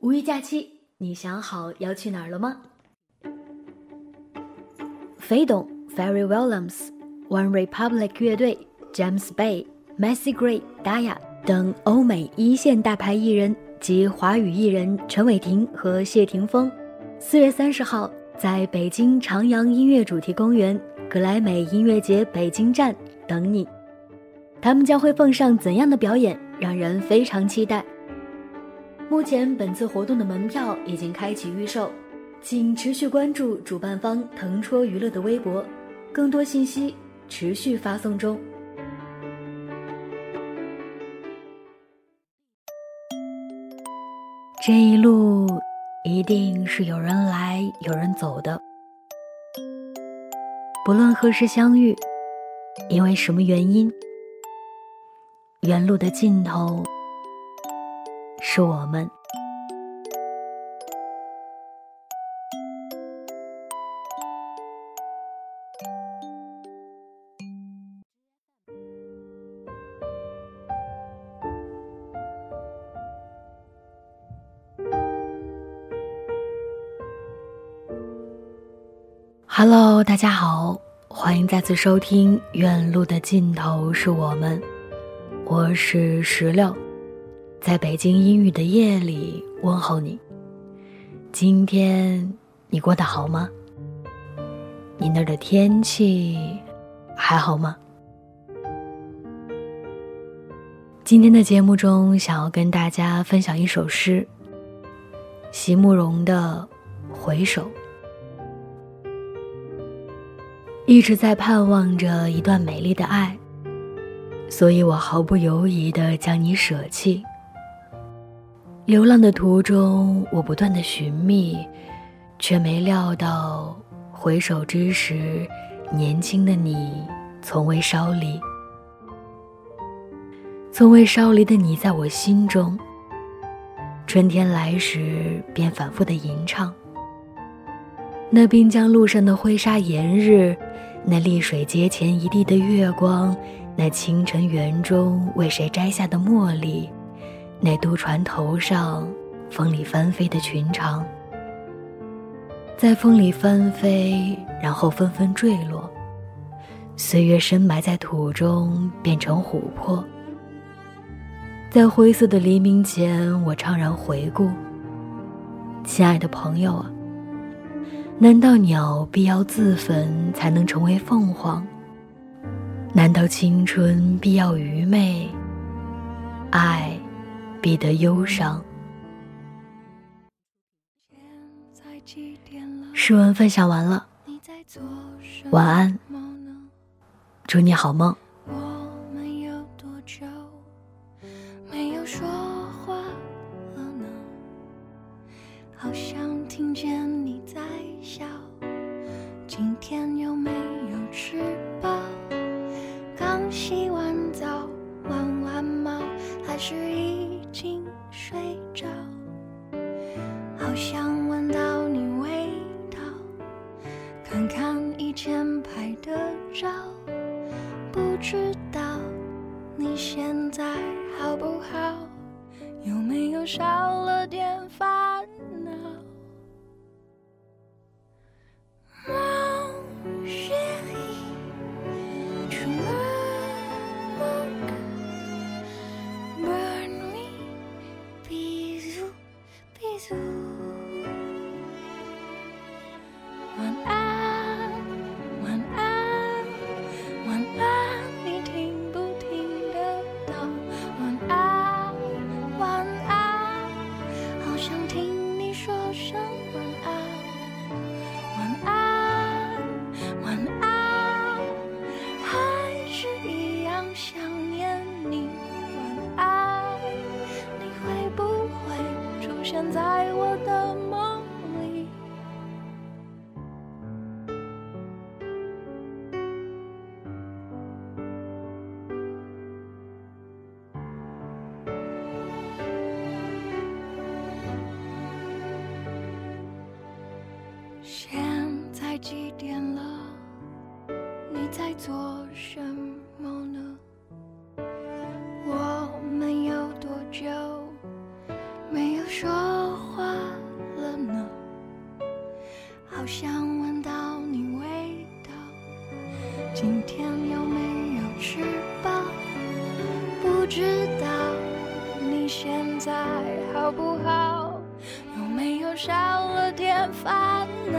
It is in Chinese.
五一假期，你想好要去哪儿了吗？飞董、Ferry Williams、One Republic 乐队、James Bay、Macy Gray、Daya 等欧美一线大牌艺人及华语艺人陈伟霆和谢霆锋，四月三十号在北京长阳音乐主题公园格莱美音乐节北京站等你。他们将会奉上怎样的表演，让人非常期待。目前本次活动的门票已经开启预售，请持续关注主办方腾戳娱乐的微博，更多信息持续发送中。这一路一定是有人来有人走的，不论何时相遇，因为什么原因，原路的尽头。是我们。Hello，大家好，欢迎再次收听《远路的尽头是我们》，我是石榴。在北京阴雨的夜里问候你，今天你过得好吗？你那儿的天气还好吗？今天的节目中，想要跟大家分享一首诗，席慕容的《回首》。一直在盼望着一段美丽的爱，所以我毫不犹豫的将你舍弃。流浪的途中，我不断的寻觅，却没料到回首之时，年轻的你从未稍离。从未稍离的你，在我心中。春天来时，便反复的吟唱。那滨江路上的灰沙炎日，那丽水街前一地的月光，那清晨园中为谁摘下的茉莉。那渡船头上，风里翻飞的裙长，在风里翻飞，然后纷纷坠落。岁月深埋在土中，变成琥珀。在灰色的黎明前，我怅然回顾。亲爱的朋友啊，难道鸟必要自焚才能成为凤凰？难道青春必要愚昧？爱？必得忧伤。诗文分享完了，晚安，祝你好梦我们有多久没有说话。好像听见你在笑，今天有没有吃饱？刚洗完澡，玩完猫，还是一。经睡着，好想闻到你味道，看看以前拍的照，不知道你现在好不好，有没有少了点烦 too. 现在我的梦里，现在几点了？你在做什么好想闻到你味道。今天有没有吃饱？不知道你现在好不好？有没有少了点烦恼？